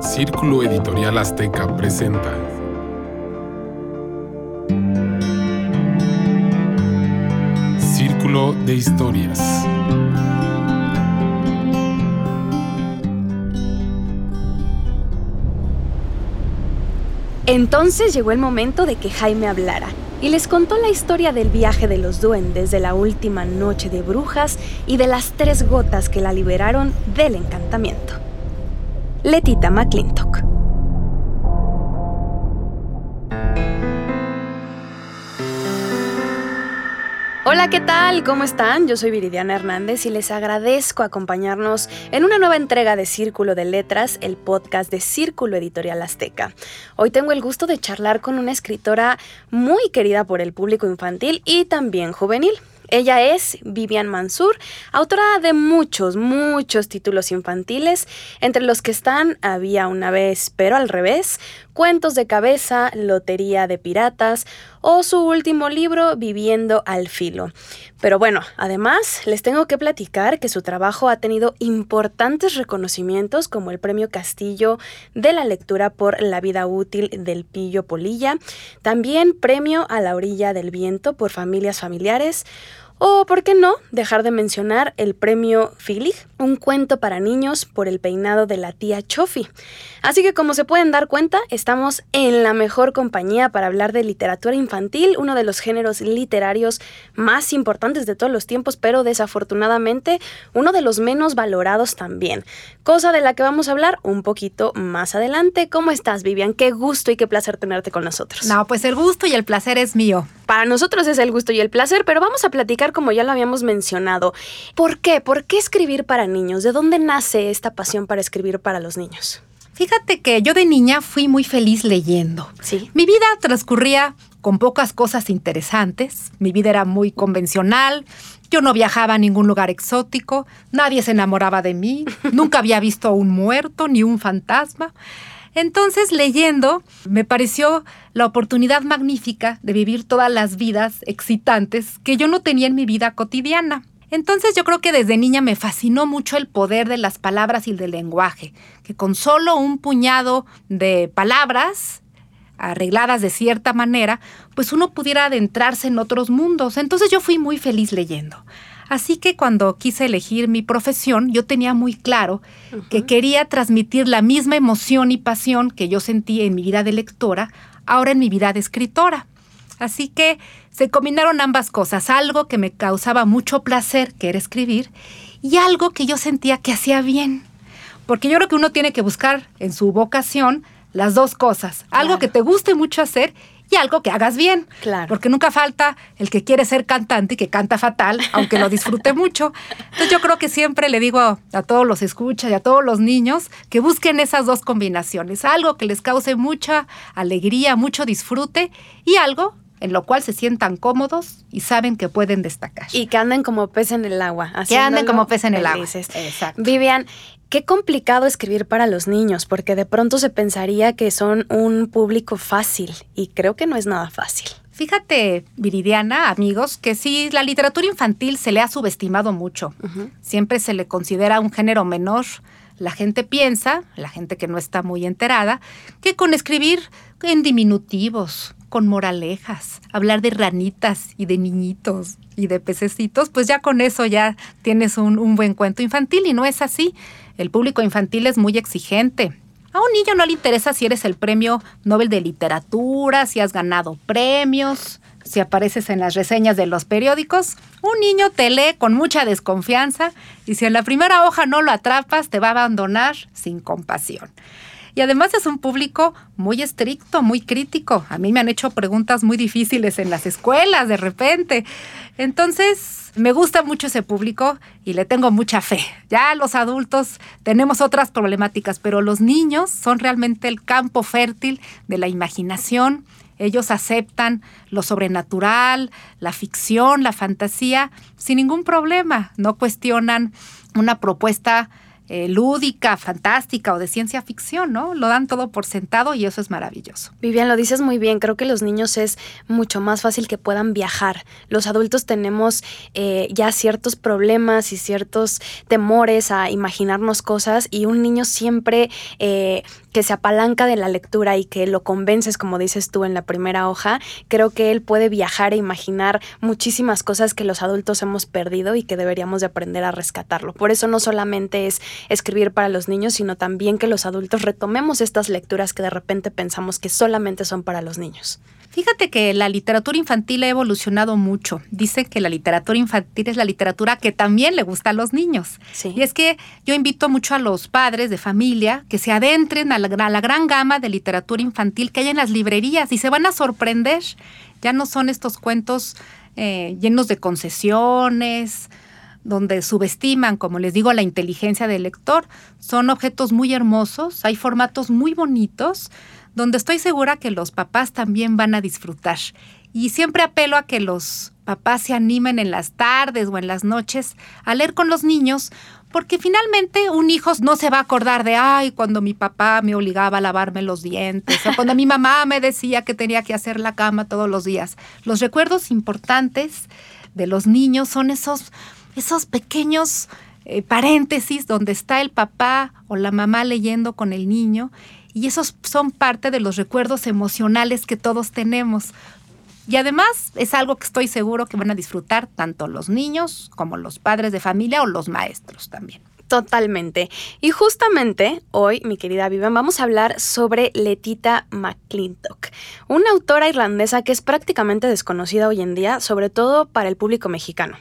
Círculo Editorial Azteca presenta. Círculo de Historias. Entonces llegó el momento de que Jaime hablara y les contó la historia del viaje de los duendes, de la última noche de brujas y de las tres gotas que la liberaron del encantamiento. Letita McClintock. Hola, ¿qué tal? ¿Cómo están? Yo soy Viridiana Hernández y les agradezco acompañarnos en una nueva entrega de Círculo de Letras, el podcast de Círculo Editorial Azteca. Hoy tengo el gusto de charlar con una escritora muy querida por el público infantil y también juvenil. Ella es Vivian Mansur, autora de muchos, muchos títulos infantiles, entre los que están Había una vez, pero al revés, Cuentos de cabeza, Lotería de piratas o su último libro, Viviendo al filo. Pero bueno, además les tengo que platicar que su trabajo ha tenido importantes reconocimientos como el Premio Castillo de la Lectura por la Vida Útil del Pillo Polilla, también Premio a la Orilla del Viento por Familias Familiares, o, ¿por qué no?, dejar de mencionar el premio Filig, un cuento para niños por el peinado de la tía Chofi. Así que como se pueden dar cuenta, estamos en la mejor compañía para hablar de literatura infantil, uno de los géneros literarios más importantes de todos los tiempos, pero desafortunadamente uno de los menos valorados también. Cosa de la que vamos a hablar un poquito más adelante. ¿Cómo estás, Vivian? Qué gusto y qué placer tenerte con nosotros. No, pues el gusto y el placer es mío. Para nosotros es el gusto y el placer, pero vamos a platicar como ya lo habíamos mencionado. ¿Por qué? ¿Por qué escribir para niños? ¿De dónde nace esta pasión para escribir para los niños? Fíjate que yo de niña fui muy feliz leyendo. Sí. Mi vida transcurría con pocas cosas interesantes. Mi vida era muy convencional. Yo no viajaba a ningún lugar exótico. Nadie se enamoraba de mí. Nunca había visto a un muerto ni un fantasma. Entonces, leyendo, me pareció la oportunidad magnífica de vivir todas las vidas excitantes que yo no tenía en mi vida cotidiana. Entonces yo creo que desde niña me fascinó mucho el poder de las palabras y del lenguaje, que con solo un puñado de palabras arregladas de cierta manera, pues uno pudiera adentrarse en otros mundos. Entonces yo fui muy feliz leyendo. Así que cuando quise elegir mi profesión, yo tenía muy claro que quería transmitir la misma emoción y pasión que yo sentí en mi vida de lectora, ahora en mi vida de escritora. Así que se combinaron ambas cosas, algo que me causaba mucho placer, que era escribir, y algo que yo sentía que hacía bien. Porque yo creo que uno tiene que buscar en su vocación las dos cosas, algo que te guste mucho hacer y algo que hagas bien. Claro. Porque nunca falta el que quiere ser cantante y que canta fatal, aunque lo disfrute mucho. Entonces yo creo que siempre le digo a, a todos los escuchas y a todos los niños que busquen esas dos combinaciones, algo que les cause mucha alegría, mucho disfrute y algo en lo cual se sientan cómodos y saben que pueden destacar. Y que anden como pez en el agua. que anden como pez en el agua. Exacto. Vivian, qué complicado escribir para los niños, porque de pronto se pensaría que son un público fácil y creo que no es nada fácil. Fíjate, Viridiana, amigos, que sí, la literatura infantil se le ha subestimado mucho. Siempre se le considera un género menor. La gente piensa, la gente que no está muy enterada, que con escribir en diminutivos, con moralejas, hablar de ranitas y de niñitos y de pececitos, pues ya con eso ya tienes un, un buen cuento infantil y no es así. El público infantil es muy exigente. A un niño no le interesa si eres el premio Nobel de Literatura, si has ganado premios, si apareces en las reseñas de los periódicos. Un niño te lee con mucha desconfianza y si en la primera hoja no lo atrapas, te va a abandonar sin compasión. Y además es un público muy estricto, muy crítico. A mí me han hecho preguntas muy difíciles en las escuelas de repente. Entonces, me gusta mucho ese público y le tengo mucha fe. Ya los adultos tenemos otras problemáticas, pero los niños son realmente el campo fértil de la imaginación. Ellos aceptan lo sobrenatural, la ficción, la fantasía, sin ningún problema. No cuestionan una propuesta eh, lúdica, fantástica o de ciencia ficción, ¿no? Lo dan todo por sentado y eso es maravilloso. Vivian, lo dices muy bien. Creo que los niños es mucho más fácil que puedan viajar. Los adultos tenemos eh, ya ciertos problemas y ciertos temores a imaginarnos cosas y un niño siempre eh, que se apalanca de la lectura y que lo convences, como dices tú en la primera hoja, creo que él puede viajar e imaginar muchísimas cosas que los adultos hemos perdido y que deberíamos de aprender a rescatarlo. Por eso no solamente es escribir para los niños, sino también que los adultos retomemos estas lecturas que de repente pensamos que solamente son para los niños. Fíjate que la literatura infantil ha evolucionado mucho. Dice que la literatura infantil es la literatura que también le gusta a los niños. Y es que yo invito mucho a los padres de familia que se adentren a la, gran gama de literatura infantil que hay en las librerías y se van a sorprender. Ya no son estos cuentos eh, llenos de concesiones, donde subestiman, como les digo, la inteligencia del lector. Son objetos muy hermosos, hay formatos muy bonitos donde estoy segura que los papás también van a disfrutar. Y siempre apelo a que los papás se animen en las tardes o en las noches a leer con los niños, porque finalmente un hijo no se va a acordar de, ay, cuando mi papá me obligaba a lavarme los dientes, o cuando mi mamá me decía que tenía que hacer la cama todos los días. Los recuerdos importantes de los niños son esos, esos pequeños eh, paréntesis donde está el papá o la mamá leyendo con el niño y esos son parte de los recuerdos emocionales que todos tenemos. Y además es algo que estoy seguro que van a disfrutar tanto los niños como los padres de familia o los maestros también. Totalmente. Y justamente hoy, mi querida Vivian, vamos a hablar sobre Letita McClintock, una autora irlandesa que es prácticamente desconocida hoy en día, sobre todo para el público mexicano.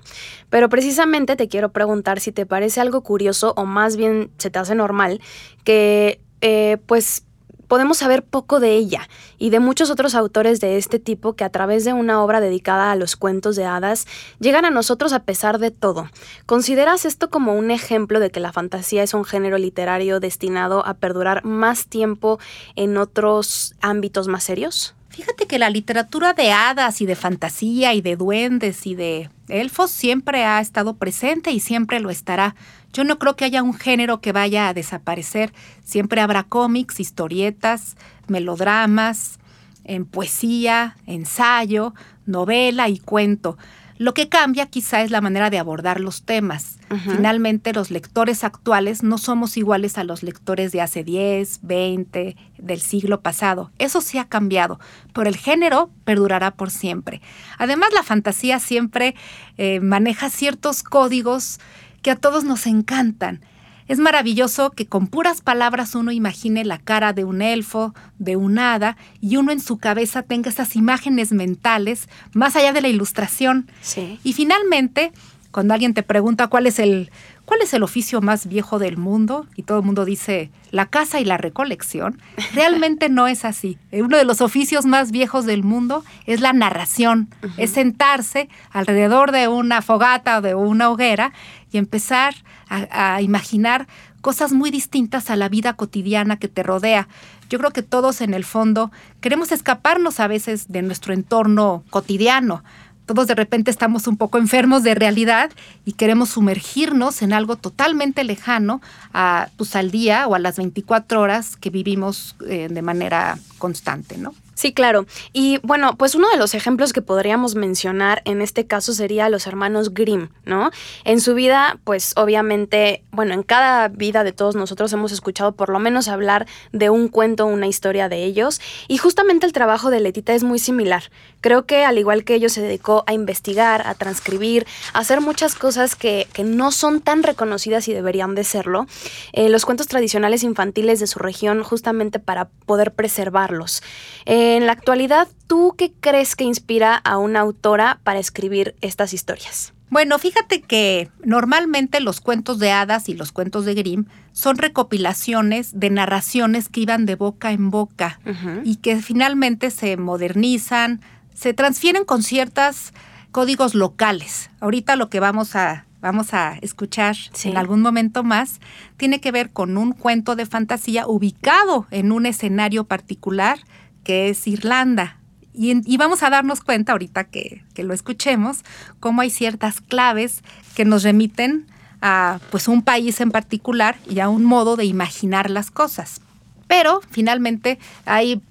Pero precisamente te quiero preguntar si te parece algo curioso o más bien se te hace normal que eh, pues podemos saber poco de ella y de muchos otros autores de este tipo que a través de una obra dedicada a los cuentos de hadas llegan a nosotros a pesar de todo. ¿Consideras esto como un ejemplo de que la fantasía es un género literario destinado a perdurar más tiempo en otros ámbitos más serios? Fíjate que la literatura de hadas y de fantasía y de duendes y de elfos siempre ha estado presente y siempre lo estará. Yo no creo que haya un género que vaya a desaparecer. Siempre habrá cómics, historietas, melodramas, en poesía, ensayo, novela y cuento. Lo que cambia quizá es la manera de abordar los temas. Finalmente, los lectores actuales no somos iguales a los lectores de hace 10, 20, del siglo pasado. Eso sí ha cambiado, pero el género perdurará por siempre. Además, la fantasía siempre eh, maneja ciertos códigos que a todos nos encantan. Es maravilloso que con puras palabras uno imagine la cara de un elfo, de un hada, y uno en su cabeza tenga esas imágenes mentales más allá de la ilustración. Sí. Y finalmente, cuando alguien te pregunta cuál es el ¿cuál es el oficio más viejo del mundo? Y todo el mundo dice la casa y la recolección. Realmente no es así. Uno de los oficios más viejos del mundo es la narración, es sentarse alrededor de una fogata o de una hoguera y empezar a, a imaginar cosas muy distintas a la vida cotidiana que te rodea. Yo creo que todos en el fondo queremos escaparnos a veces de nuestro entorno cotidiano todos de repente estamos un poco enfermos de realidad y queremos sumergirnos en algo totalmente lejano a, pues, al día o a las 24 horas que vivimos eh, de manera constante, ¿no? Sí, claro. Y bueno, pues uno de los ejemplos que podríamos mencionar en este caso sería los hermanos Grimm, ¿no? En su vida, pues obviamente, bueno, en cada vida de todos nosotros hemos escuchado por lo menos hablar de un cuento, una historia de ellos. Y justamente el trabajo de Letita es muy similar. Creo que al igual que ellos se dedicó a investigar, a transcribir, a hacer muchas cosas que, que no son tan reconocidas y deberían de serlo, eh, los cuentos tradicionales infantiles de su región justamente para poder preservarlos. Eh, en la actualidad, ¿tú qué crees que inspira a una autora para escribir estas historias? Bueno, fíjate que normalmente los cuentos de hadas y los cuentos de Grimm son recopilaciones de narraciones que iban de boca en boca y que finalmente se modernizan, se transfieren con ciertos códigos locales. Ahorita lo que vamos a vamos a escuchar en algún momento más, tiene que ver con un cuento de fantasía ubicado en un escenario particular es Irlanda. Y, vamos a darnos cuenta ahorita que, que, lo escuchemos, cómo hay ciertas claves que nos remiten a pues, un país en particular y a un modo de imaginar las cosas. Pero finalmente hay,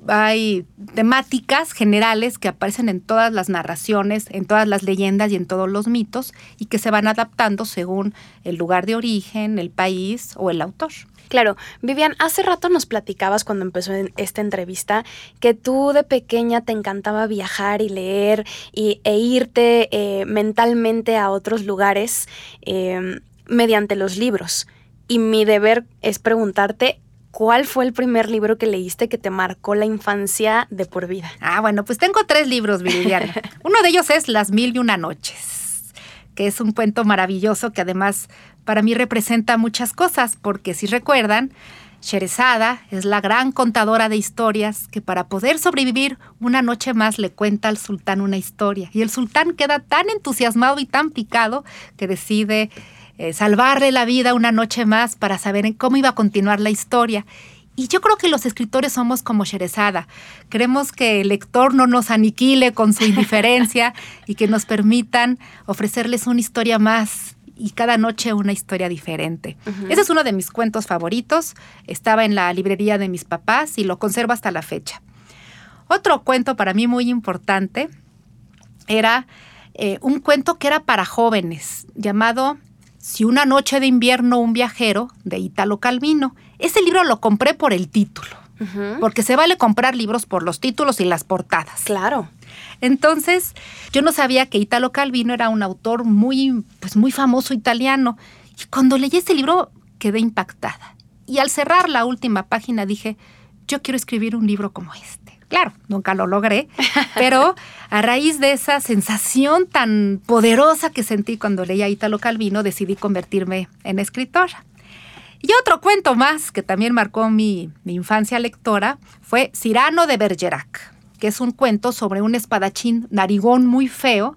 temáticas generales que aparecen en todas las narraciones, en todas las leyendas y en todos los mitos y que se van adaptando según el lugar de origen, el país o el autor. Claro, Vivian, hace rato nos platicabas cuando empezó esta entrevista que tú de pequeña te encantaba viajar y leer y, e irte eh, mentalmente a otros lugares em, mediante los libros. Y mi deber es preguntarte, ¿cuál fue el primer libro que leíste que te marcó la infancia de por vida? Ah, bueno, pues tengo tres libros, Viridiana. Uno de ellos es Las Mil y Una Noches, que es un cuento maravilloso que además para mí representa muchas cosas, porque si recuerdan, Sherezada es la gran contadora de historias que para poder sobrevivir una noche más le cuenta al sultán una historia. Y el sultán queda tan entusiasmado y tan picado que decide eh, salvarle la vida una noche más para saber cómo iba a continuar la historia. Y yo creo que los escritores somos como Sherezada. Queremos que el lector no nos aniquile con su indiferencia y que nos permitan ofrecerles una historia más y cada noche una historia diferente. Ese es uno de mis cuentos favoritos. Estaba en la librería de mis papás y lo conservo hasta la fecha. Otro cuento para mí muy importante era eh, un cuento que era para jóvenes, llamado Si una noche de invierno un viajero, de Italo Calvino. Ese libro lo compré por el título, porque se vale comprar libros por los títulos y las portadas. Claro. Entonces, yo no sabía que Italo Calvino era un autor muy, pues muy famoso italiano. Y cuando leí este libro quedé impactada. Y al cerrar la última página dije, yo quiero escribir un libro como este. Claro, nunca lo logré, pero a raíz de esa sensación tan poderosa que sentí cuando leía Italo Calvino, decidí convertirme en escritora. Y otro cuento más que también marcó mi, mi infancia lectora fue Cirano de Bergerac que es un cuento sobre un espadachín narigón muy feo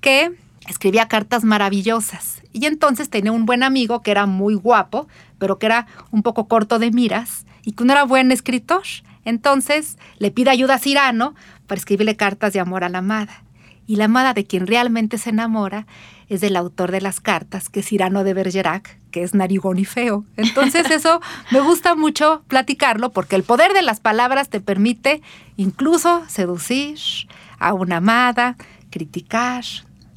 que escribía cartas maravillosas. Y entonces tenía un buen amigo que era muy guapo, pero que era un poco corto de miras y que no era buen escritor. Entonces le pide ayuda a Cirano para escribirle cartas de amor a la amada. Y la amada de quien realmente se enamora es del autor de las cartas, que es Cirano de Bergerac, que es narigón y feo. Entonces eso me gusta mucho platicarlo porque el poder de las palabras te permite incluso seducir a una amada, criticar,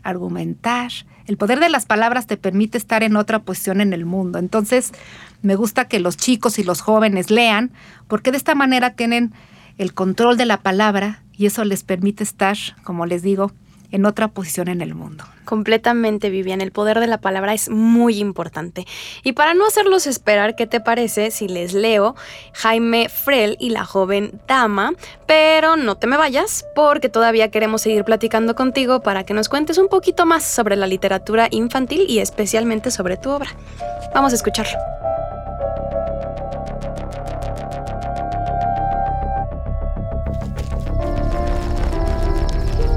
argumentar. El poder de las palabras te permite estar en otra posición en el mundo. Entonces, me gusta que los chicos y los jóvenes lean, porque de esta manera tienen el control de la palabra y eso les permite estar, como les digo, en otra posición en el mundo. Completamente, Vivian. El poder de la palabra es muy importante. Y para no hacerlos esperar, ¿qué te parece si les leo Jaime Frel y la joven dama? Pero no te me vayas, porque todavía queremos seguir platicando contigo para que nos cuentes un poquito más sobre la literatura infantil y especialmente sobre tu obra. Vamos a escucharlo.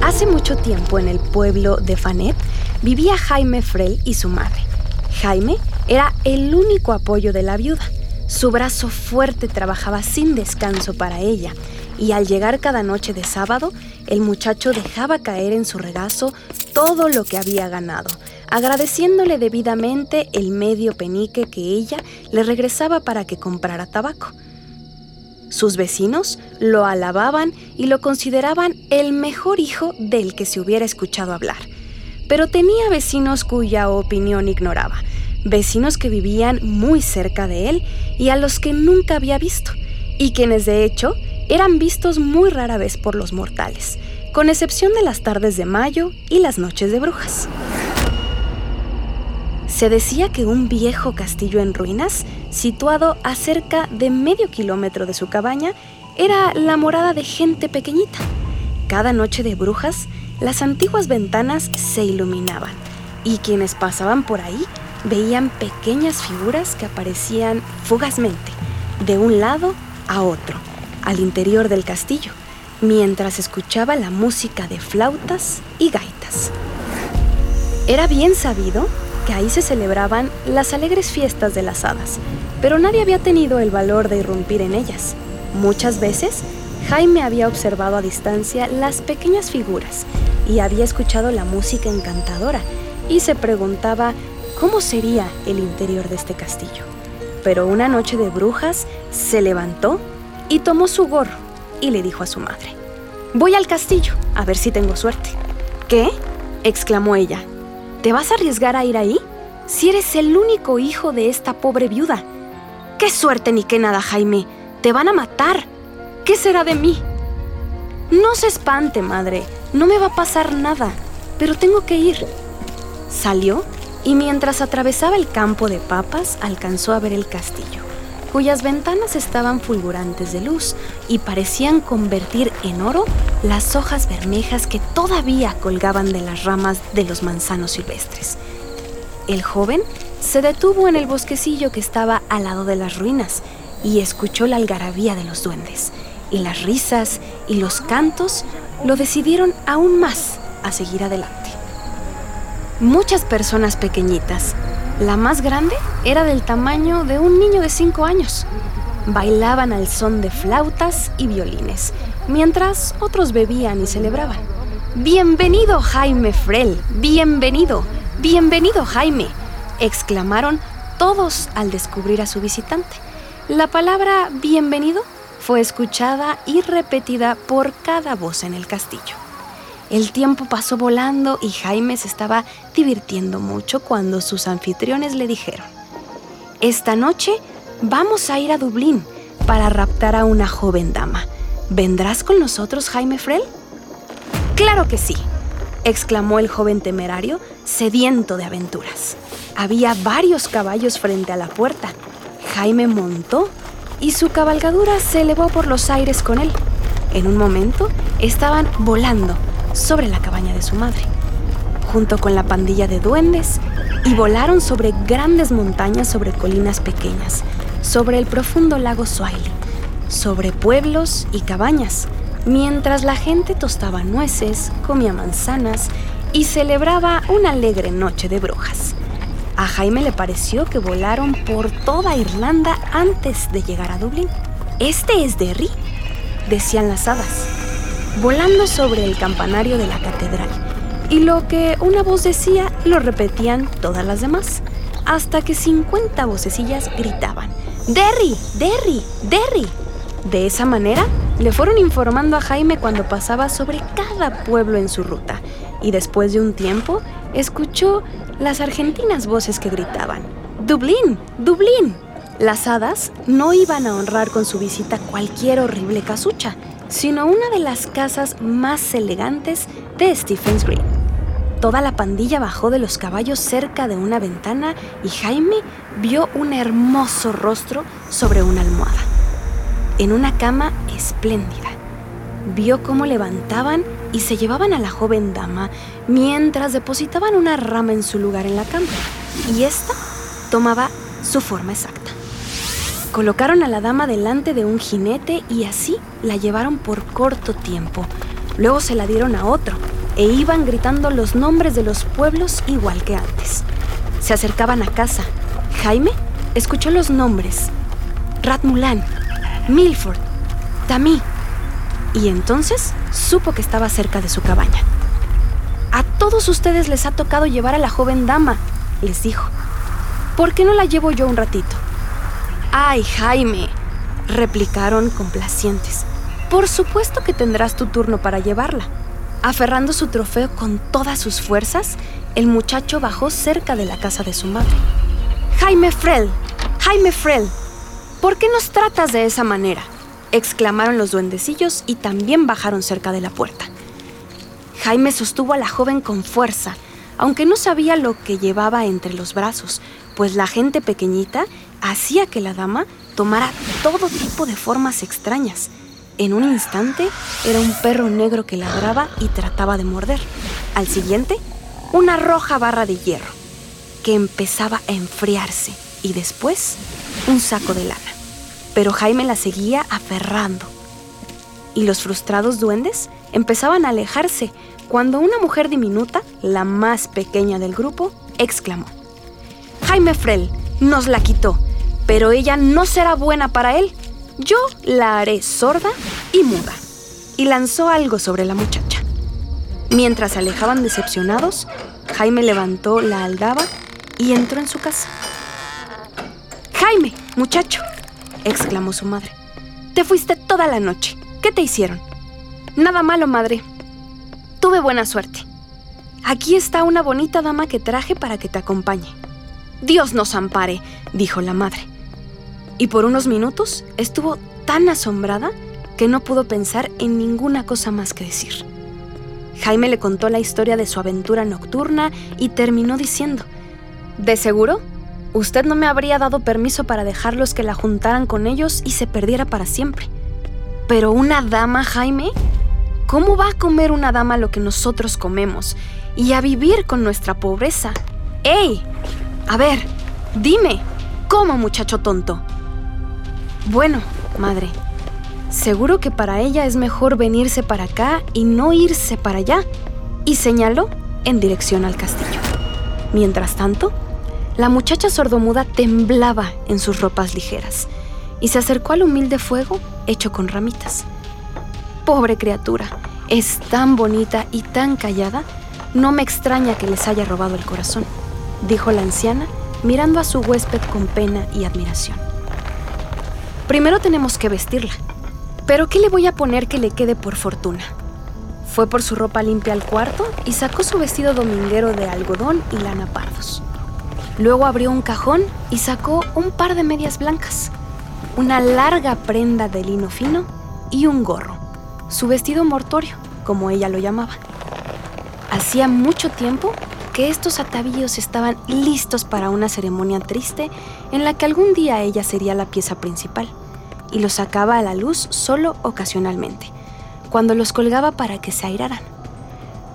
Hace mucho tiempo en el pueblo de Fanet vivía Jaime Frel y su madre. Jaime era el único apoyo de la viuda. Su brazo fuerte trabajaba sin descanso para ella y al llegar cada noche de sábado, el muchacho dejaba caer en su regazo todo lo que había ganado, agradeciéndole debidamente el medio penique que ella le regresaba para que comprara tabaco. Sus vecinos lo alababan y lo consideraban el mejor hijo del que se hubiera escuchado hablar. Pero tenía vecinos cuya opinión ignoraba, vecinos que vivían muy cerca de él y a los que nunca había visto, y quienes de hecho eran vistos muy rara vez por los mortales, con excepción de las tardes de mayo y las noches de brujas. Se decía que un viejo castillo en ruinas, situado a cerca de medio kilómetro de su cabaña, era la morada de gente pequeñita. Cada noche de brujas, las antiguas ventanas se iluminaban y quienes pasaban por ahí veían pequeñas figuras que aparecían fugazmente, de un lado a otro, al interior del castillo, mientras escuchaba la música de flautas y gaitas. Era bien sabido que ahí se celebraban las alegres fiestas de las hadas, pero nadie había tenido el valor de irrumpir en ellas. Muchas veces, Jaime había observado a distancia las pequeñas figuras y había escuchado la música encantadora y se preguntaba cómo sería el interior de este castillo. Pero una noche de brujas se levantó y tomó su gorro y le dijo a su madre, Voy al castillo, a ver si tengo suerte. ¿Qué? exclamó ella. ¿Te vas a arriesgar a ir ahí? Si eres el único hijo de esta pobre viuda. ¡Qué suerte ni qué nada, Jaime! ¡Te van a matar! ¿Qué será de mí? No se espante, madre. No me va a pasar nada. Pero tengo que ir. Salió y mientras atravesaba el campo de papas alcanzó a ver el castillo, cuyas ventanas estaban fulgurantes de luz y parecían convertir en oro las hojas bermejas que todavía colgaban de las ramas de los manzanos silvestres. El joven se detuvo en el bosquecillo que estaba al lado de las ruinas y escuchó la algarabía de los duendes, y las risas y los cantos lo decidieron aún más a seguir adelante muchas personas pequeñitas. La más grande era del tamaño de un niño de 5 años. Bailaban al son de flautas y violines, mientras otros bebían y celebraban. Bienvenido Jaime Frel, bienvenido, bienvenido Jaime, exclamaron todos al descubrir a su visitante. La palabra bienvenido fue escuchada y repetida por cada voz en el castillo. El tiempo pasó volando y Jaime se estaba divirtiendo mucho cuando sus anfitriones le dijeron, Esta noche vamos a ir a Dublín para raptar a una joven dama. ¿Vendrás con nosotros, Jaime Frel? Claro que sí, exclamó el joven temerario, sediento de aventuras. Había varios caballos frente a la puerta. Jaime montó y su cabalgadura se elevó por los aires con él. En un momento estaban volando sobre la cabaña de su madre, junto con la pandilla de duendes, y volaron sobre grandes montañas, sobre colinas pequeñas, sobre el profundo lago Swahili, sobre pueblos y cabañas, mientras la gente tostaba nueces, comía manzanas y celebraba una alegre noche de brujas. A Jaime le pareció que volaron por toda Irlanda antes de llegar a Dublín. Este es Derry, decían las hadas volando sobre el campanario de la catedral. Y lo que una voz decía lo repetían todas las demás, hasta que 50 vocecillas gritaban, ¡Derry! ¡Derry! ¡Derry! De esa manera, le fueron informando a Jaime cuando pasaba sobre cada pueblo en su ruta, y después de un tiempo, escuchó las argentinas voces que gritaban, ¡Dublín! ¡Dublín! Las hadas no iban a honrar con su visita cualquier horrible casucha, sino una de las casas más elegantes de Stephen's Green. Toda la pandilla bajó de los caballos cerca de una ventana y Jaime vio un hermoso rostro sobre una almohada, en una cama espléndida. Vio cómo levantaban y se llevaban a la joven dama mientras depositaban una rama en su lugar en la cama, y ésta tomaba su forma exacta. Colocaron a la dama delante de un jinete y así la llevaron por corto tiempo. Luego se la dieron a otro e iban gritando los nombres de los pueblos igual que antes. Se acercaban a casa. Jaime escuchó los nombres. Ratmulan, Milford, Tamí. Y entonces supo que estaba cerca de su cabaña. A todos ustedes les ha tocado llevar a la joven dama, les dijo. ¿Por qué no la llevo yo un ratito? ¡Ay, Jaime! replicaron complacientes. Por supuesto que tendrás tu turno para llevarla. Aferrando su trofeo con todas sus fuerzas, el muchacho bajó cerca de la casa de su madre. Jaime Frel, Jaime Frel, ¿por qué nos tratas de esa manera? exclamaron los duendecillos y también bajaron cerca de la puerta. Jaime sostuvo a la joven con fuerza, aunque no sabía lo que llevaba entre los brazos, pues la gente pequeñita hacía que la dama tomara todo tipo de formas extrañas. En un instante era un perro negro que ladraba y trataba de morder. Al siguiente, una roja barra de hierro que empezaba a enfriarse y después un saco de lana. Pero Jaime la seguía aferrando. Y los frustrados duendes empezaban a alejarse cuando una mujer diminuta, la más pequeña del grupo, exclamó, Jaime Frel nos la quitó pero ella no será buena para él. Yo la haré sorda y muda. Y lanzó algo sobre la muchacha. Mientras se alejaban decepcionados, Jaime levantó la aldaba y entró en su casa. Jaime, muchacho, exclamó su madre. Te fuiste toda la noche. ¿Qué te hicieron? Nada malo, madre. Tuve buena suerte. Aquí está una bonita dama que traje para que te acompañe. Dios nos ampare, dijo la madre. y por unos minutos estuvo tan asombrada que no pudo pensar en ninguna cosa más que decir. Jaime le contó la historia de su aventura nocturna y terminó diciendo, De seguro, usted no me habría dado permiso para dejarlos que la juntaran con ellos y se perdiera para siempre. Pero una dama, Jaime, ¿cómo va a comer una dama lo que nosotros comemos y a vivir con nuestra pobreza? ¡Ey! A ver, dime, ¿cómo muchacho tonto? Bueno, madre, seguro que para ella es mejor venirse para acá y no irse para allá. Y señaló en dirección al castillo. Mientras tanto, la muchacha sordomuda temblaba en sus ropas ligeras y se acercó al humilde fuego hecho con ramitas. Pobre criatura, es tan bonita y tan callada, no me extraña que les haya robado el corazón, dijo la anciana mirando a su huésped con pena y admiración. Primero tenemos que vestirla. Pero ¿qué le voy a poner que le quede por fortuna? Fue por su ropa limpia al cuarto y sacó su vestido dominguero de algodón y lana pardos. Luego abrió un cajón y sacó un par de medias blancas, una larga prenda de lino fino y un gorro, su vestido mortorio, como ella lo llamaba. Hacía mucho tiempo que estos atavíos estaban listos para una ceremonia triste en la que algún día ella sería la pieza principal, y los sacaba a la luz solo ocasionalmente, cuando los colgaba para que se airaran.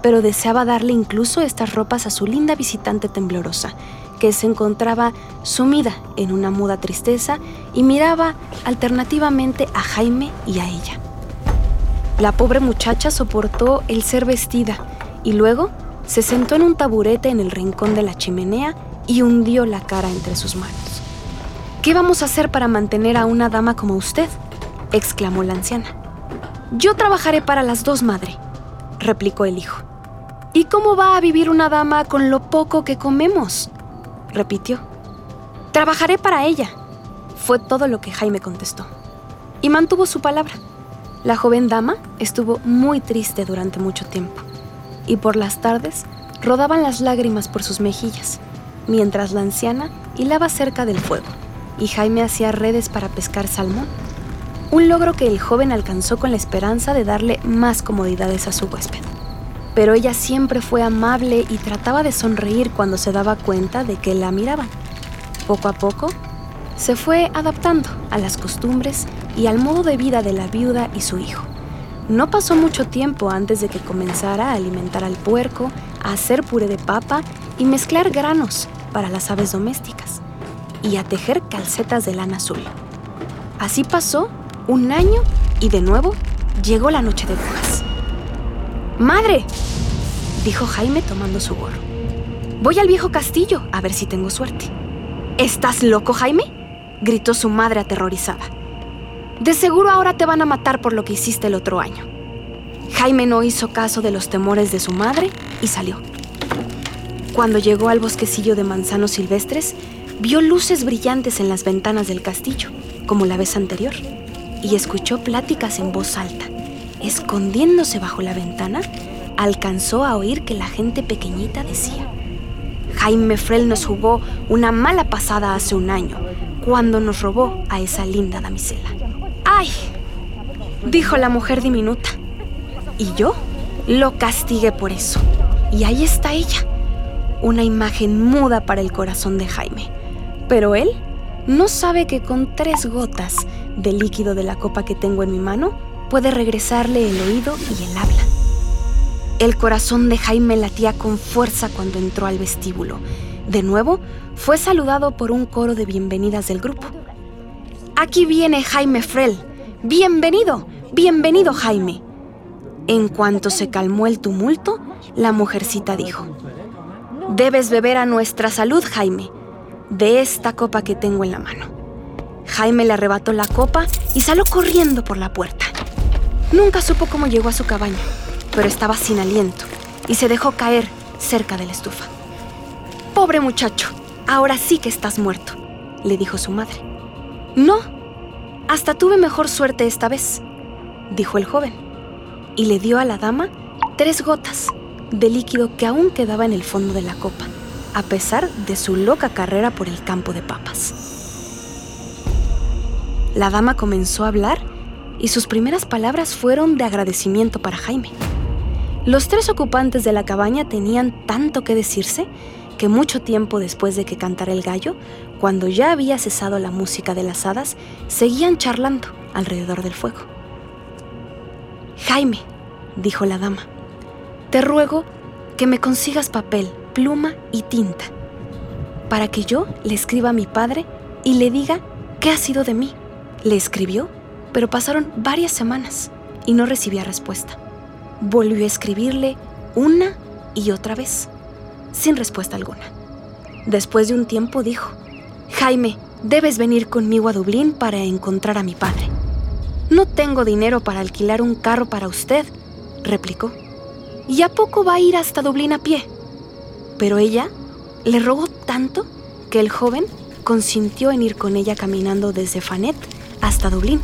Pero deseaba darle incluso estas ropas a su linda visitante temblorosa, que se encontraba sumida en una muda tristeza y miraba alternativamente a Jaime y a ella. La pobre muchacha soportó el ser vestida y luego se sentó en un taburete en el rincón de la chimenea y hundió la cara entre sus manos. ¿Qué vamos a hacer para mantener a una dama como usted? exclamó la anciana. Yo trabajaré para las dos, madre, replicó el hijo. ¿Y cómo va a vivir una dama con lo poco que comemos? repitió. Trabajaré para ella, fue todo lo que Jaime contestó. Y mantuvo su palabra. La joven dama estuvo muy triste durante mucho tiempo y por las tardes rodaban las lágrimas por sus mejillas, mientras la anciana hilaba cerca del fuego y Jaime hacía redes para pescar salmón, un logro que el joven alcanzó con la esperanza de darle más comodidades a su huésped. Pero ella siempre fue amable y trataba de sonreír cuando se daba cuenta de que la miraban. Poco a poco, se fue adaptando a las costumbres y al modo de vida de la viuda y su hijo. No pasó mucho tiempo antes de que comenzara a alimentar al puerco, a hacer puré de papa y mezclar granos para las aves domésticas y a tejer calcetas de lana azul. Así pasó un año y de nuevo llegó la noche de brujas. ¡Madre! dijo Jaime tomando su gorro. Voy al viejo castillo a ver si tengo suerte. ¿Estás loco, Jaime? gritó su madre aterrorizada. De seguro ahora te van a matar por lo que hiciste el otro año. Jaime no hizo caso de los temores de su madre y salió. Cuando llegó al bosquecillo de manzanos silvestres, vio luces brillantes en las ventanas del castillo, como la vez anterior, y escuchó pláticas en voz alta. Escondiéndose bajo la ventana, alcanzó a oír que la gente pequeñita decía, Jaime Frel nos jugó una mala pasada hace un año, cuando nos robó a esa linda damisela. ¡Ay! dijo la mujer diminuta. Y yo lo castigué por eso. Y ahí está ella, una imagen muda para el corazón de Jaime. Pero él no sabe que con tres gotas de líquido de la copa que tengo en mi mano puede regresarle el oído y el habla. El corazón de Jaime latía con fuerza cuando entró al vestíbulo. De nuevo, fue saludado por un coro de bienvenidas del grupo. Aquí viene Jaime Frel. Bienvenido, bienvenido Jaime. En cuanto se calmó el tumulto, la mujercita dijo, Debes beber a nuestra salud, Jaime, de esta copa que tengo en la mano. Jaime le arrebató la copa y salió corriendo por la puerta. Nunca supo cómo llegó a su cabaña, pero estaba sin aliento y se dejó caer cerca de la estufa. Pobre muchacho, ahora sí que estás muerto, le dijo su madre. No, hasta tuve mejor suerte esta vez, dijo el joven, y le dio a la dama tres gotas de líquido que aún quedaba en el fondo de la copa, a pesar de su loca carrera por el campo de papas. La dama comenzó a hablar y sus primeras palabras fueron de agradecimiento para Jaime. Los tres ocupantes de la cabaña tenían tanto que decirse que mucho tiempo después de que cantara el gallo, cuando ya había cesado la música de las hadas, seguían charlando alrededor del fuego. Jaime, dijo la dama, te ruego que me consigas papel, pluma y tinta, para que yo le escriba a mi padre y le diga qué ha sido de mí. Le escribió, pero pasaron varias semanas y no recibía respuesta. Volvió a escribirle una y otra vez, sin respuesta alguna. Después de un tiempo dijo, Jaime, debes venir conmigo a Dublín para encontrar a mi padre. No tengo dinero para alquilar un carro para usted, replicó. ¿Y a poco va a ir hasta Dublín a pie? Pero ella le rogó tanto que el joven consintió en ir con ella caminando desde Fanet hasta Dublín.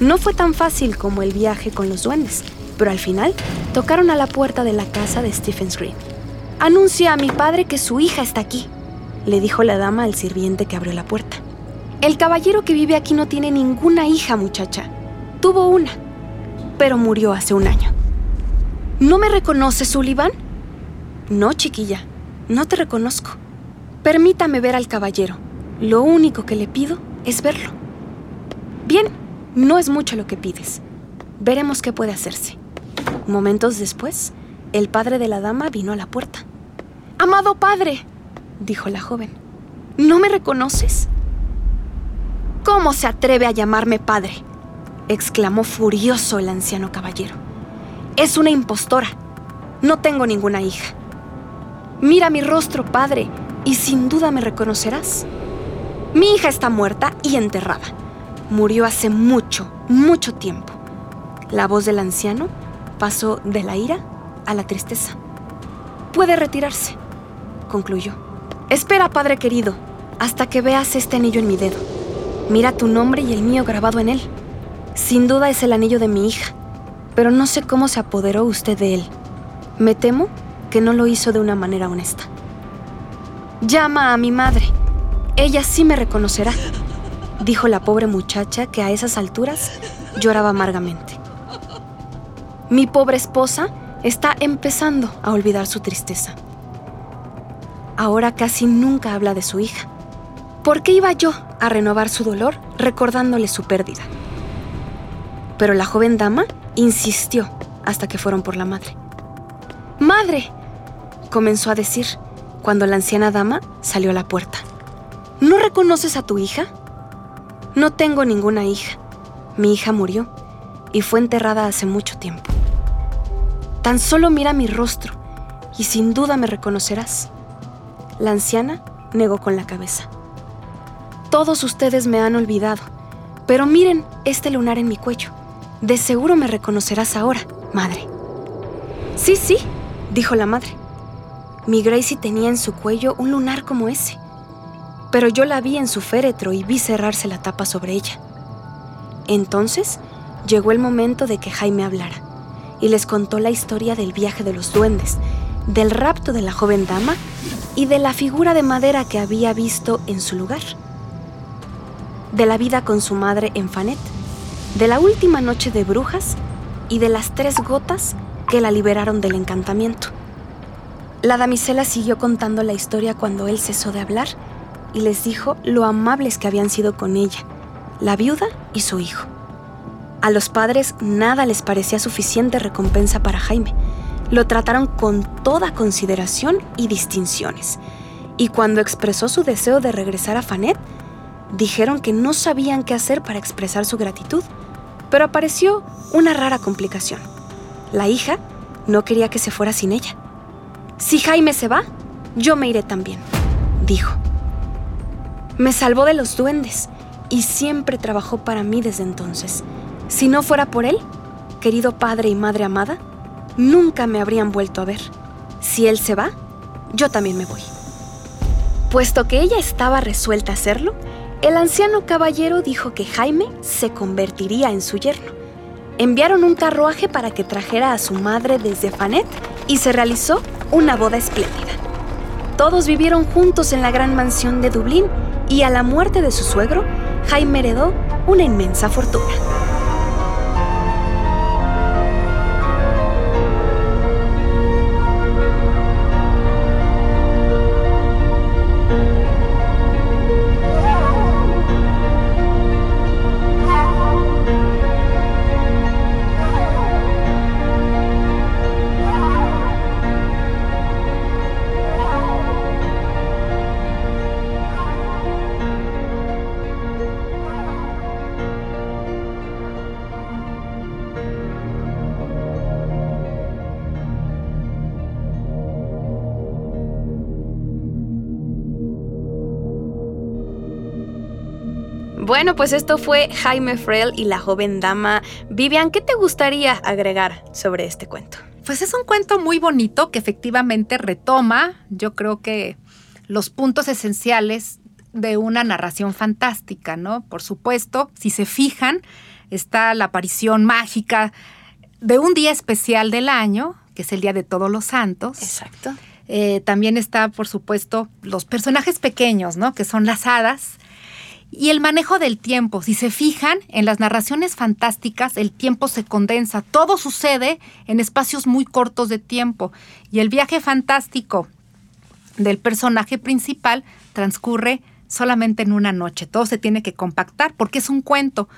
No fue tan fácil como el viaje con los duendes, pero al final tocaron a la puerta de la casa de Stephen's Green. Anuncia a mi padre que su hija está aquí, le dijo la dama al sirviente que abrió la puerta. El caballero que vive aquí no tiene ninguna hija, muchacha. Tuvo una, pero murió hace un año. ¿No me reconoce, Sullivan? No, chiquilla, no te reconozco. Permítame ver al caballero. Lo único que le pido es verlo. Bien, no es mucho lo que pides. Veremos qué puede hacerse. Momentos después, el padre de la dama vino a la puerta. Amado padre, dijo la joven, ¿no me reconoces? ¿Cómo se atreve a llamarme padre? exclamó furioso el anciano caballero. Es una impostora. No tengo ninguna hija. Mira mi rostro, padre, y sin duda me reconocerás. Mi hija está muerta y enterrada. Murió hace mucho, mucho tiempo. La voz del anciano pasó de la ira a la tristeza. Puede retirarse, concluyó. Espera, padre querido, hasta que veas este anillo en mi dedo. Mira tu nombre y el mío grabado en él. Sin duda es el anillo de mi hija, pero no sé cómo se apoderó usted de él. Me temo que no lo hizo de una manera honesta. Llama a mi madre. Ella sí me reconocerá, dijo la pobre muchacha que a esas alturas lloraba amargamente. Mi pobre esposa está empezando a olvidar su tristeza. Ahora casi nunca habla de su hija. ¿Por qué iba yo a renovar su dolor recordándole su pérdida? Pero la joven dama insistió hasta que fueron por la madre. ¡Madre! comenzó a decir cuando la anciana dama salió a la puerta. ¿No reconoces a tu hija? No tengo ninguna hija. Mi hija murió y fue enterrada hace mucho tiempo. Tan solo mira mi rostro y sin duda me reconocerás. La anciana negó con la cabeza. Todos ustedes me han olvidado, pero miren este lunar en mi cuello. De seguro me reconocerás ahora, madre. Sí, sí, dijo la madre. Mi Gracie tenía en su cuello un lunar como ese, pero yo la vi en su féretro y vi cerrarse la tapa sobre ella. Entonces llegó el momento de que Jaime hablara y les contó la historia del viaje de los duendes, del rapto de la joven dama y de la figura de madera que había visto en su lugar, de la vida con su madre en Fanet de la última noche de brujas y de las tres gotas que la liberaron del encantamiento. La damisela siguió contando la historia cuando él cesó de hablar y les dijo lo amables que habían sido con ella, la viuda y su hijo. A los padres nada les parecía suficiente recompensa para Jaime. Lo trataron con toda consideración y distinciones. Y cuando expresó su deseo de regresar a Fanet, dijeron que no sabían qué hacer para expresar su gratitud pero apareció una rara complicación. La hija no quería que se fuera sin ella. Si Jaime se va, yo me iré también, dijo. Me salvó de los duendes y siempre trabajó para mí desde entonces. Si no fuera por él, querido padre y madre amada, nunca me habrían vuelto a ver. Si él se va, yo también me voy. Puesto que ella estaba resuelta a hacerlo, el anciano caballero dijo que Jaime se convertiría en su yerno. Enviaron un carruaje para que trajera a su madre desde Fanet y se realizó una boda espléndida. Todos vivieron juntos en la gran mansión de Dublín y a la muerte de su suegro, Jaime heredó una inmensa fortuna. Pues esto fue Jaime Frel y la joven dama. Vivian, ¿qué te gustaría agregar sobre este cuento? Pues es un cuento muy bonito que efectivamente retoma, yo creo que los puntos esenciales de una narración fantástica, ¿no? Por supuesto, si se fijan, está la aparición mágica de un día especial del año, que es el Día de Todos los Santos. Exacto. Eh, también está, por supuesto, los personajes pequeños, ¿no? Que son las hadas. Y el manejo del tiempo, si se fijan, en las narraciones fantásticas el tiempo se condensa, todo sucede en espacios muy cortos de tiempo. Y el viaje fantástico del personaje principal transcurre solamente en una noche, todo se tiene que compactar porque es un cuento.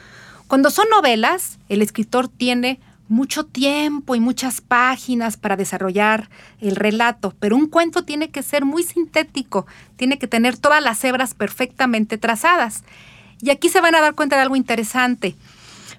Cuando son novelas, el escritor tiene mucho tiempo y muchas páginas para desarrollar el relato, pero un cuento tiene que ser muy sintético, tiene que tener todas las hebras perfectamente trazadas. Y aquí se van a dar cuenta de algo interesante.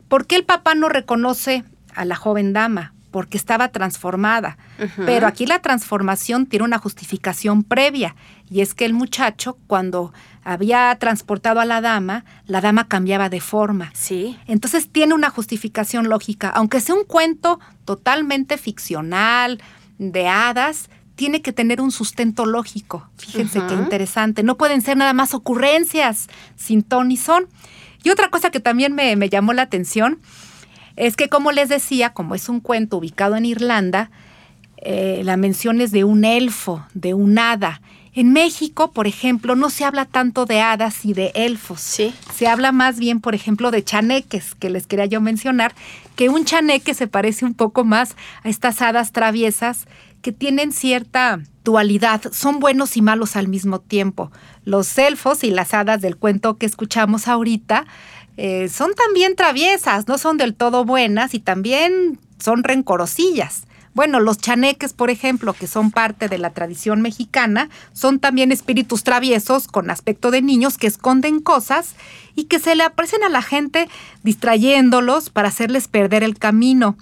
¿Por qué el papá no reconoce a la joven dama? Porque estaba transformada. Pero aquí la transformación tiene una justificación previa, y es que el muchacho, cuando había transportado a la dama, la dama cambiaba de forma. Sí. Entonces tiene una justificación lógica. Aunque sea un cuento totalmente ficcional, de hadas, tiene que tener un sustento lógico. Fíjense qué interesante. No pueden ser nada más ocurrencias sin ton ni son. Y otra cosa que también me, me llamó la atención es que, como les decía, como es un cuento ubicado en Irlanda, eh, la mención es de un elfo, de un hada. En México, por ejemplo, no se habla tanto de hadas y de elfos. Sí. Se habla más bien, por ejemplo, de chaneques, que les quería yo mencionar, que un chaneque se parece un poco más a estas hadas traviesas que tienen cierta dualidad, son buenos y malos al mismo tiempo. Los elfos y las hadas del cuento que escuchamos ahorita eh, son también traviesas, no son del todo buenas y también son rencorosillas. Bueno, los chaneques, por ejemplo, que son parte de la tradición mexicana, son también espíritus traviesos con aspecto de niños que esconden cosas y que se le aparecen a la gente distrayéndolos para hacerles perder el camino.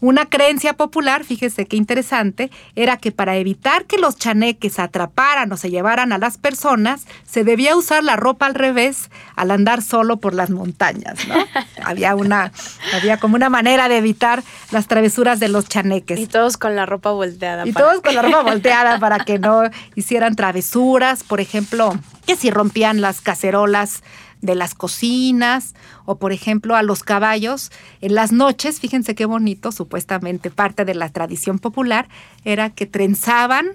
Una creencia popular, fíjese qué interesante, era que para evitar que los chaneques atraparan o se llevaran a las personas, se debía usar la ropa al revés al andar solo por las montañas, ¿no? había una, había como una manera de evitar las travesuras de los chaneques. Y todos con la ropa volteada. Y todos con la ropa volteada para que no hicieran travesuras, por ejemplo, que si rompían las cacerolas de las cocinas o por ejemplo a los caballos en las noches, fíjense qué bonito, supuestamente parte de la tradición popular era que trenzaban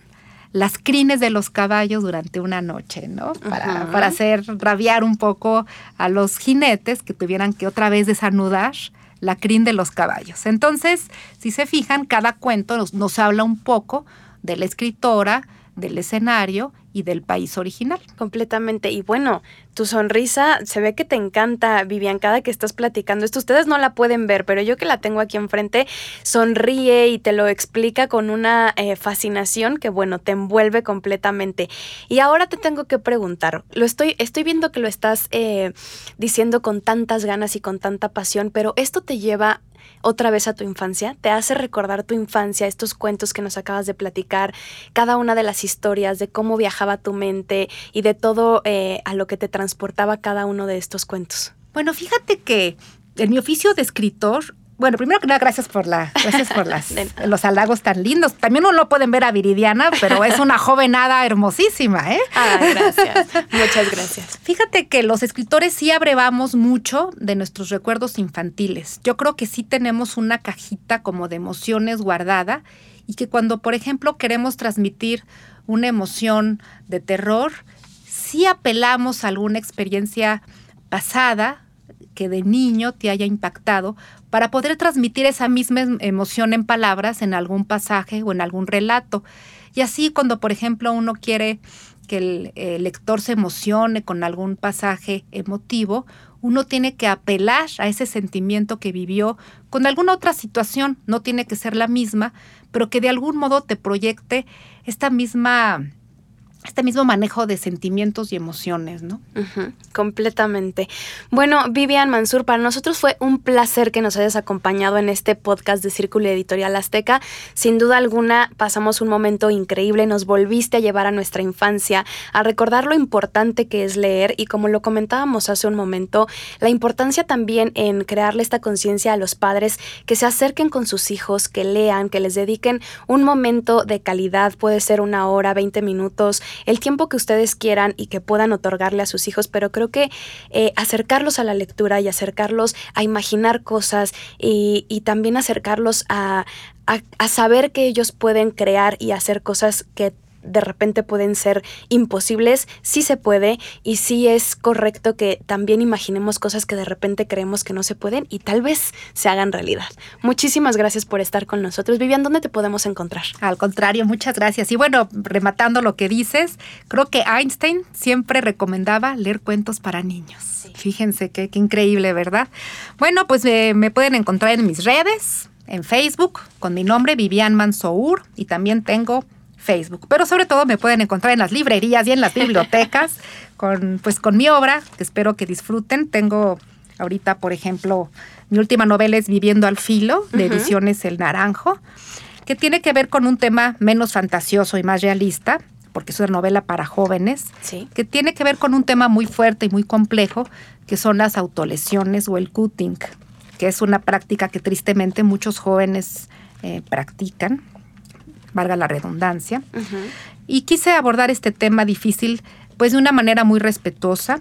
las crines de los caballos durante una noche, ¿no? Para, para hacer rabiar un poco a los jinetes que tuvieran que otra vez desanudar la crin de los caballos. Entonces, si se fijan, cada cuento nos, nos habla un poco de la escritora, del escenario y del país original. Completamente. Y bueno, tu sonrisa se ve que te encanta, Vivian, cada que estás platicando esto. Ustedes no la pueden ver, pero yo que la tengo aquí enfrente, sonríe y te lo explica con una eh, fascinación que, bueno, te envuelve completamente. Y ahora te tengo que preguntar, lo estoy, estoy viendo que lo estás eh, diciendo con tantas ganas y con tanta pasión, pero esto te lleva otra vez a tu infancia? ¿Te hace recordar tu infancia, estos cuentos que nos acabas de platicar, cada una de las historias de cómo viajaba tu mente y de todo eh, a lo que te transportaba cada uno de estos cuentos? Bueno, fíjate que en mi oficio de escritor bueno, primero que nada, gracias por la, gracias por las, los halagos tan lindos. También no lo pueden ver a Viridiana, pero es una jovenada hermosísima, ¿eh? Ah, gracias. Muchas gracias. Fíjate que los escritores sí abrevamos mucho de nuestros recuerdos infantiles. Yo creo que sí tenemos una cajita como de emociones guardada y que cuando, por ejemplo, queremos transmitir una emoción de terror, sí apelamos a alguna experiencia pasada que de niño te haya impactado para poder transmitir esa misma em, emoción en palabras en algún pasaje o en algún relato. Y así cuando, por ejemplo, uno quiere que el, lector se emocione con algún pasaje emotivo, uno tiene que apelar a ese sentimiento que vivió con alguna otra situación, no tiene que ser la misma, pero que de algún modo te proyecte esta misma este mismo manejo de sentimientos y emociones, ¿no? completamente. Bueno, Vivian Mansur, para nosotros fue un placer que nos hayas acompañado en este podcast de Círculo Editorial Azteca. Sin duda alguna, pasamos un momento increíble, nos volviste a llevar a nuestra infancia, a recordar lo importante que es leer y como lo comentábamos hace un momento, la importancia también en crearle esta conciencia a los padres que se acerquen con sus hijos, que lean, que les dediquen un momento de calidad, puede ser una hora, 20 minutos, el tiempo que ustedes quieran y que puedan otorgarle a sus hijos, pero creo que eh, acercarlos a la lectura y acercarlos a imaginar cosas y, y también acercarlos a, a, saber que ellos pueden crear y hacer cosas que de repente pueden ser imposibles, sí se puede y sí es correcto que también imaginemos cosas que de repente creemos que no se pueden y tal vez se hagan realidad. Muchísimas gracias por estar con nosotros. Vivian, ¿dónde te podemos encontrar? Al contrario, muchas gracias. Y bueno, rematando lo que dices, creo que Einstein siempre recomendaba leer cuentos para niños. Fíjense qué, increíble, ¿verdad? Bueno, pues eh, me pueden encontrar en mis redes, en Facebook, con mi nombre, Vivian Mansour, y también tengo Facebook. Pero sobre todo me pueden encontrar en las librerías y en las bibliotecas con, pues, con mi obra, que espero que disfruten. Tengo ahorita, por ejemplo, mi última novela es Viviendo al Filo, de Ediciones El Naranjo, que tiene que ver con un tema menos fantasioso y más realista, porque es una novela para jóvenes, que tiene que ver con un tema muy fuerte y muy complejo, que son las autolesiones o el cutting, que es una práctica que tristemente muchos jóvenes eh, practican valga la redundancia. Y quise abordar este tema difícil pues de una manera muy respetuosa,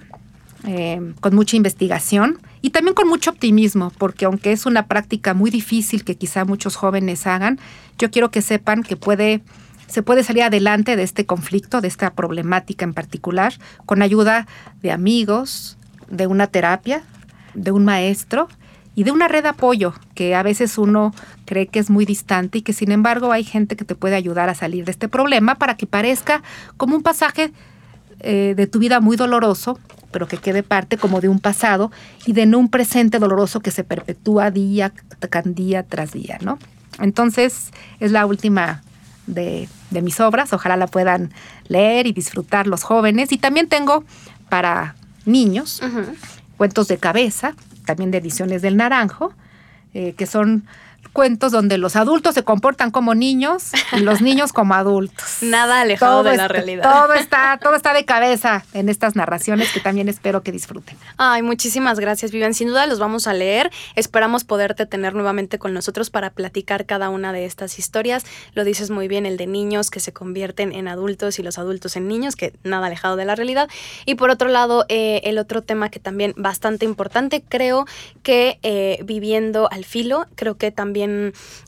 eh, con mucha investigación y también con mucho optimismo, porque aunque es una práctica muy difícil que quizá muchos jóvenes hagan, yo quiero que sepan que puede, se puede salir adelante de este conflicto, de esta problemática en particular, con ayuda de amigos, de una terapia, de un maestro y de una red de apoyo que a veces uno cree que es muy distante y que sin embargo hay gente que te puede ayudar a salir de este problema para que parezca como un pasaje eh, de tu vida muy doloroso, pero que quede parte como de un pasado y de no un presente doloroso que se perpetúa día, día tras día, ¿no? Entonces es la última de, mis obras, ojalá la puedan leer y disfrutar los jóvenes. Y también tengo para niños cuentos de cabeza, también de Ediciones del Naranjo, eh, que son cuentos donde los adultos se comportan como niños y los niños como adultos. Nada alejado de la realidad. Todo está, todo está de cabeza en estas narraciones que también espero que disfruten. Ay, muchísimas gracias, Vivian. Sin duda los vamos a leer. Esperamos poderte tener nuevamente con nosotros para platicar cada una de estas historias. Lo dices muy bien, el de niños que se convierten en adultos y los adultos en niños, que nada alejado de la realidad. Y por otro lado, eh, el otro tema que también bastante importante, creo que eh, viviendo al filo, creo que también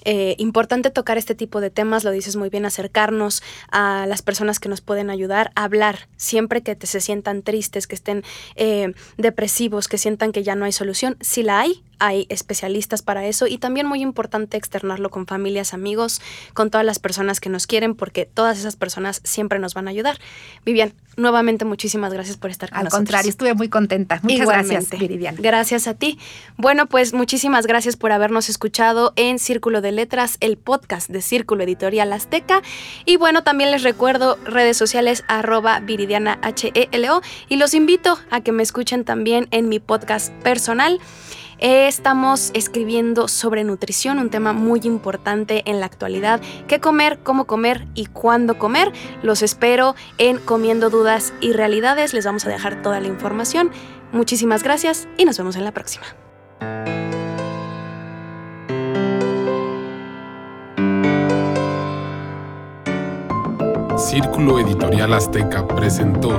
eh, importante tocar este tipo de temas, lo dices muy bien, acercarnos a las personas que nos pueden ayudar, hablar siempre que te, se sientan tristes, que estén eh, depresivos, que sientan que ya no hay solución. Si la hay, hay especialistas para eso y también muy importante externarlo con familias, amigos, con todas las personas que nos quieren, porque todas esas personas siempre nos van a ayudar. Vivian, nuevamente muchísimas gracias por estar con Al nosotros. Al contrario, estuve muy contenta. Muchas gracias, Viridiana. Gracias a ti. Bueno, pues muchísimas gracias por habernos escuchado en Círculo de Letras, el podcast de Círculo Editorial Azteca. Y bueno, también les recuerdo redes sociales arroba Viridiana H-E-L-O y los invito a que me escuchen también en mi podcast personal. Estamos escribiendo sobre nutrición, un tema muy importante en la actualidad. ¿Qué comer, cómo comer y cuándo comer? Los espero en Comiendo Dudas y Realidades. Les vamos a dejar toda la información. Muchísimas gracias y nos vemos en la próxima. Círculo Editorial Azteca presentó